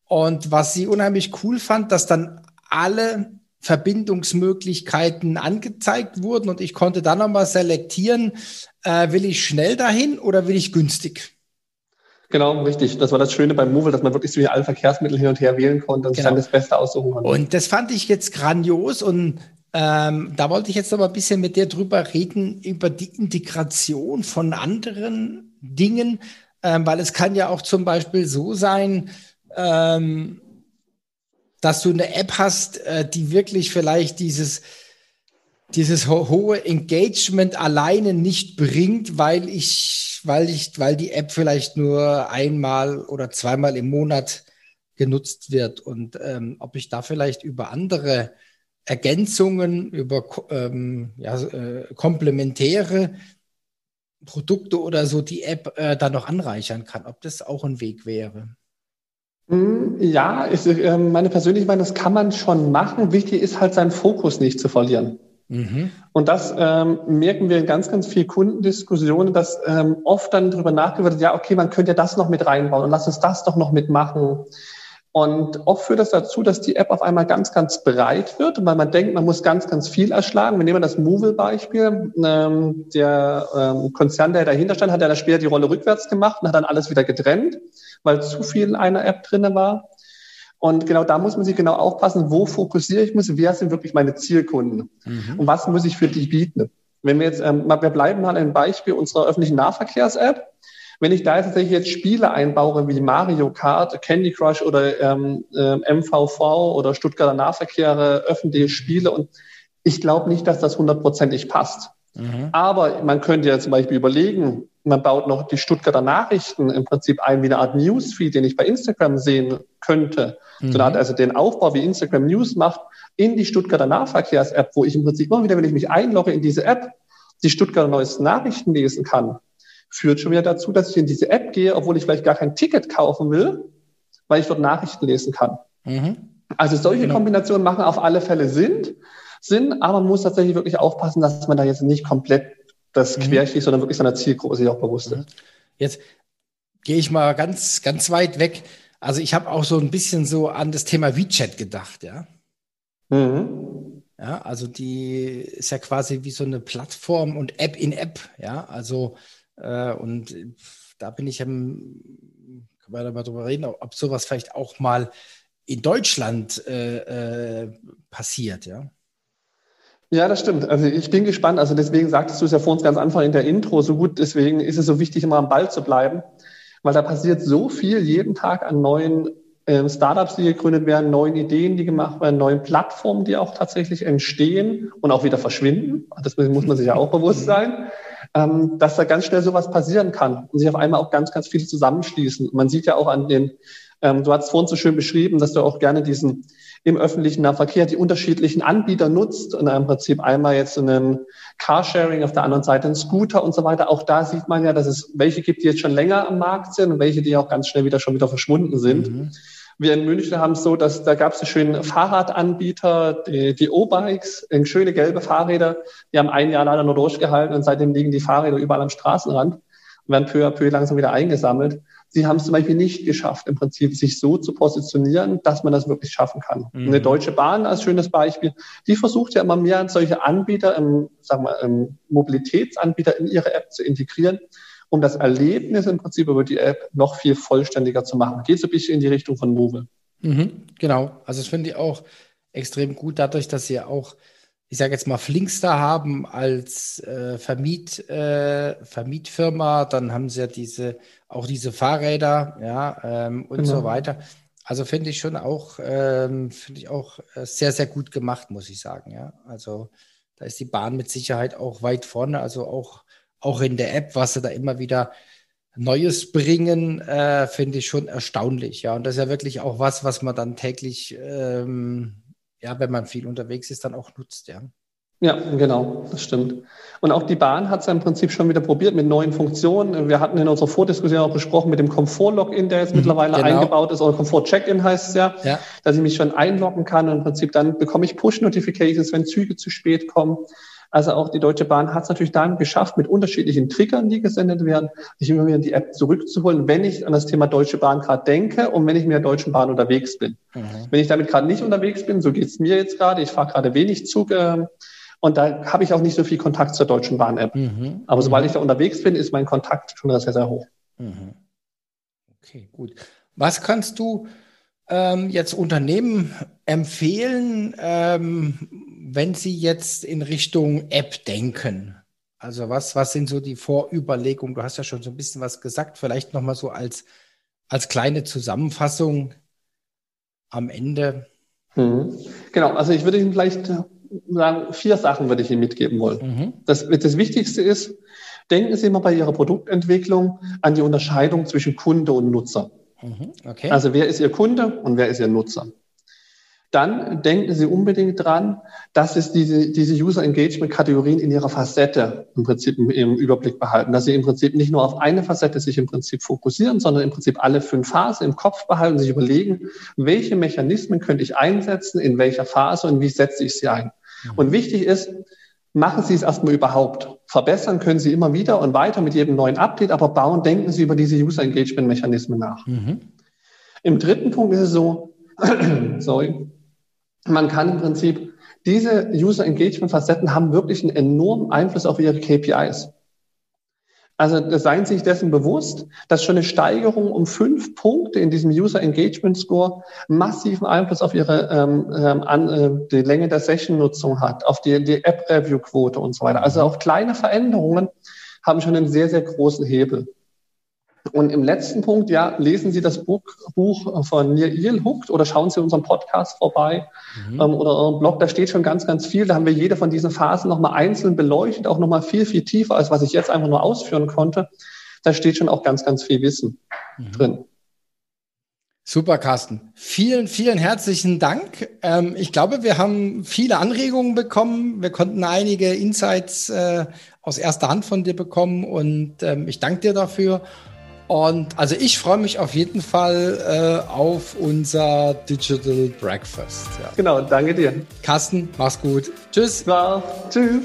Und was sie unheimlich cool fand, dass dann alle Verbindungsmöglichkeiten angezeigt wurden und ich konnte dann nochmal selektieren, äh, will ich schnell dahin oder will ich günstig? Genau, richtig. Das war das Schöne beim Movil, dass man wirklich zwischen allen Verkehrsmitteln hin und her wählen konnte und genau. dann das Beste aussuchen konnte. Und das fand ich jetzt grandios und ähm, da wollte ich jetzt noch mal ein bisschen mit dir drüber reden, über die Integration von anderen Dingen, ähm, weil es kann ja auch zum Beispiel so sein, ähm, dass du eine App hast, äh, die wirklich vielleicht dieses, dieses ho hohe Engagement alleine nicht bringt, weil ich, weil ich, weil die App vielleicht nur einmal oder zweimal im Monat genutzt wird und ähm, ob ich da vielleicht über andere Ergänzungen, über ähm, ja, äh, komplementäre Produkte oder so die App äh, dann noch anreichern kann, ob das auch ein Weg wäre. Hm, ja, ich, äh, meine persönliche Meinung, das kann man schon machen. Wichtig ist halt, seinen Fokus nicht zu verlieren. Mhm. Und das ähm, merken wir in ganz, ganz vielen Kundendiskussionen, dass ähm, oft dann darüber nachgedacht wird, ja, okay, man könnte ja das noch mit reinbauen und lass uns das doch noch mitmachen. Und oft führt das dazu, dass die App auf einmal ganz, ganz breit wird, weil man denkt, man muss ganz, ganz viel erschlagen. Wir nehmen das Movil-Beispiel. Ähm, der ähm, Konzern, der dahinter stand, hat ja später die Rolle rückwärts gemacht und hat dann alles wieder getrennt, weil zu viel in einer App drinne war. Und genau da muss man sich genau aufpassen, wo fokussiere ich mich, wer sind wirklich meine Zielkunden mhm. und was muss ich für die bieten. Wenn wir jetzt, ähm, wir bleiben mal ein Beispiel unserer öffentlichen Nahverkehrs-App. Wenn ich da jetzt tatsächlich jetzt Spiele einbaue wie Mario Kart, Candy Crush oder ähm, äh, MVV oder Stuttgarter Nahverkehre, öffentliche Spiele und ich glaube nicht, dass das hundertprozentig passt. Mhm. Aber man könnte ja zum Beispiel überlegen, man baut noch die Stuttgarter Nachrichten im Prinzip ein wie eine Art Newsfeed, den ich bei Instagram sehen könnte. Mhm. So eine Art, also den Aufbau, wie Instagram News macht, in die Stuttgarter Nahverkehrs-App, wo ich im Prinzip immer wieder, wenn ich mich einlogge in diese App, die Stuttgarter neuesten Nachrichten lesen kann führt schon wieder dazu, dass ich in diese App gehe, obwohl ich vielleicht gar kein Ticket kaufen will, weil ich dort Nachrichten lesen kann. Mhm. Also solche genau. Kombinationen machen auf alle Fälle Sinn, Sinn, aber man muss tatsächlich wirklich aufpassen, dass man da jetzt nicht komplett das mhm. querschießt, sondern wirklich seiner Zielgruppe sich auch bewusst ist. Mhm. Jetzt gehe ich mal ganz, ganz weit weg. Also ich habe auch so ein bisschen so an das Thema WeChat gedacht, ja. Mhm. Ja, also die ist ja quasi wie so eine Plattform und App in App, ja. Also und da bin ich, am, kann man da mal drüber reden, ob sowas vielleicht auch mal in Deutschland äh, äh, passiert, ja. Ja, das stimmt. Also ich bin gespannt. Also deswegen sagtest du es ja vor uns ganz Anfang in der Intro so gut. Deswegen ist es so wichtig, immer am Ball zu bleiben, weil da passiert so viel jeden Tag an neuen äh, Startups, die gegründet werden, neuen Ideen, die gemacht werden, neuen Plattformen, die auch tatsächlich entstehen und auch wieder verschwinden. Das muss man sich ja auch bewusst sein ähm, dass da ganz schnell sowas passieren kann und sich auf einmal auch ganz, ganz viele zusammenschließen. Und man sieht ja auch an den, ähm, du hast vorhin so schön beschrieben, dass du auch gerne diesen im öffentlichen Nahverkehr die unterschiedlichen Anbieter nutzt und im Prinzip einmal jetzt einen Carsharing, auf der anderen Seite einen Scooter und so weiter. Auch da sieht man ja, dass es welche gibt, die jetzt schon länger am Markt sind und welche, die auch ganz schnell wieder schon wieder verschwunden sind. Mhm. Wir in München haben es so, dass da gab es einen schönen Fahrradanbieter, die, die O-Bikes, schöne gelbe Fahrräder. Die haben ein Jahr leider nur durchgehalten und seitdem liegen die Fahrräder überall am Straßenrand und werden peu à peu langsam wieder eingesammelt. Sie haben es zum Beispiel nicht geschafft, im Prinzip sich so zu positionieren, dass man das wirklich schaffen kann. Mhm. Eine Deutsche Bahn als schönes Beispiel, die versucht ja immer mehr solche Anbieter, im, sagen wir, im Mobilitätsanbieter in ihre App zu integrieren um das Erlebnis im Prinzip über die App noch viel vollständiger zu machen. Geht so ein bisschen in die Richtung von Move. Mhm, genau, also das finde ich auch extrem gut, dadurch, dass sie auch, ich sage jetzt mal, Flinkster haben als äh, Vermiet, äh, Vermietfirma, dann haben sie ja diese, auch diese Fahrräder, ja, ähm, und genau. so weiter. Also finde ich schon auch, ähm, finde ich auch äh, sehr, sehr gut gemacht, muss ich sagen, ja. Also da ist die Bahn mit Sicherheit auch weit vorne, also auch auch in der App, was sie da immer wieder Neues bringen, äh, finde ich schon erstaunlich. Ja, und das ist ja wirklich auch was, was man dann täglich, ähm, ja, wenn man viel unterwegs ist, dann auch nutzt, ja. Ja, genau, das stimmt. Und auch die Bahn hat es ja im Prinzip schon wieder probiert mit neuen Funktionen. Wir hatten in unserer Vordiskussion auch besprochen mit dem Komfort-Login, der jetzt mhm, mittlerweile genau. eingebaut ist, oder Komfort-Check-In heißt es ja, ja, dass ich mich schon einloggen kann und im Prinzip dann bekomme ich Push-Notifications, wenn Züge zu spät kommen. Also auch die Deutsche Bahn hat es natürlich dann geschafft, mit unterschiedlichen Triggern, die gesendet werden, sich immer wieder in die App zurückzuholen, wenn ich an das Thema Deutsche Bahn gerade denke und wenn ich mit der Deutschen Bahn unterwegs bin. Mhm. Wenn ich damit gerade nicht unterwegs bin, so geht es mir jetzt gerade, ich fahre gerade wenig Zug, äh, und da habe ich auch nicht so viel Kontakt zur Deutschen Bahn-App. Mhm. Aber sobald mhm. ich da unterwegs bin, ist mein Kontakt schon sehr, sehr hoch. Mhm. Okay, gut. Was kannst du ähm, jetzt Unternehmen empfehlen, ähm, wenn Sie jetzt in Richtung App denken? Also was, was sind so die Vorüberlegungen? Du hast ja schon so ein bisschen was gesagt, vielleicht nochmal so als, als kleine Zusammenfassung am Ende. Mhm. Genau, also ich würde Ihnen vielleicht sagen, vier Sachen würde ich Ihnen mitgeben wollen. Mhm. Das, das Wichtigste ist, denken Sie mal bei Ihrer Produktentwicklung an die Unterscheidung zwischen Kunde und Nutzer. Mhm, okay. Also wer ist Ihr Kunde und wer ist Ihr Nutzer? Dann denken Sie unbedingt dran, dass es diese, diese User Engagement Kategorien in ihrer Facette im Prinzip im, im, Überblick behalten, dass Sie im Prinzip nicht nur auf eine Facette sich im Prinzip fokussieren, sondern im Prinzip alle fünf Phasen im Kopf behalten, sich überlegen, welche Mechanismen könnte ich einsetzen, in welcher Phase und wie setze ich sie ein. Mhm. Und wichtig ist, machen Sie es erstmal überhaupt. Verbessern können Sie immer wieder und weiter mit jedem neuen Update, aber bauen, denken Sie über diese User Engagement Mechanismen nach. Mhm. Im dritten Punkt ist es so, *clears throat* sorry, man kann im Prinzip, diese User Engagement Facetten haben wirklich einen enormen Einfluss auf ihre KPIs. Also seien Sie sich dessen bewusst, dass schon eine Steigerung um fünf Punkte in diesem User Engagement Score massiven Einfluss auf Ihre ähm, ähm, an, äh, die Länge der Session-Nutzung hat, auf die, die App-Review-Quote und so weiter. Also auch kleine Veränderungen haben schon einen sehr, sehr großen Hebel. Und im letzten Punkt, ja, lesen Sie das Buch, Buch von Neil Hooked oder schauen Sie unseren Podcast vorbei mhm. ähm, oder euren Blog. Da steht schon ganz, ganz viel. Da haben wir jede von diesen Phasen nochmal einzeln beleuchtet, auch nochmal viel, viel tiefer, als was ich jetzt einfach nur ausführen konnte. Da steht schon auch ganz, ganz viel Wissen mhm. drin. Super, Carsten. Vielen, vielen herzlichen Dank. Ähm, ich glaube, wir haben viele Anregungen bekommen. Wir konnten einige Insights äh, aus erster Hand von dir bekommen und ähm, ich danke dir dafür. Und also ich freue mich auf jeden Fall äh, auf unser Digital Breakfast. Ja. Genau, danke dir. Carsten, mach's gut. Tschüss. Ja, tschüss.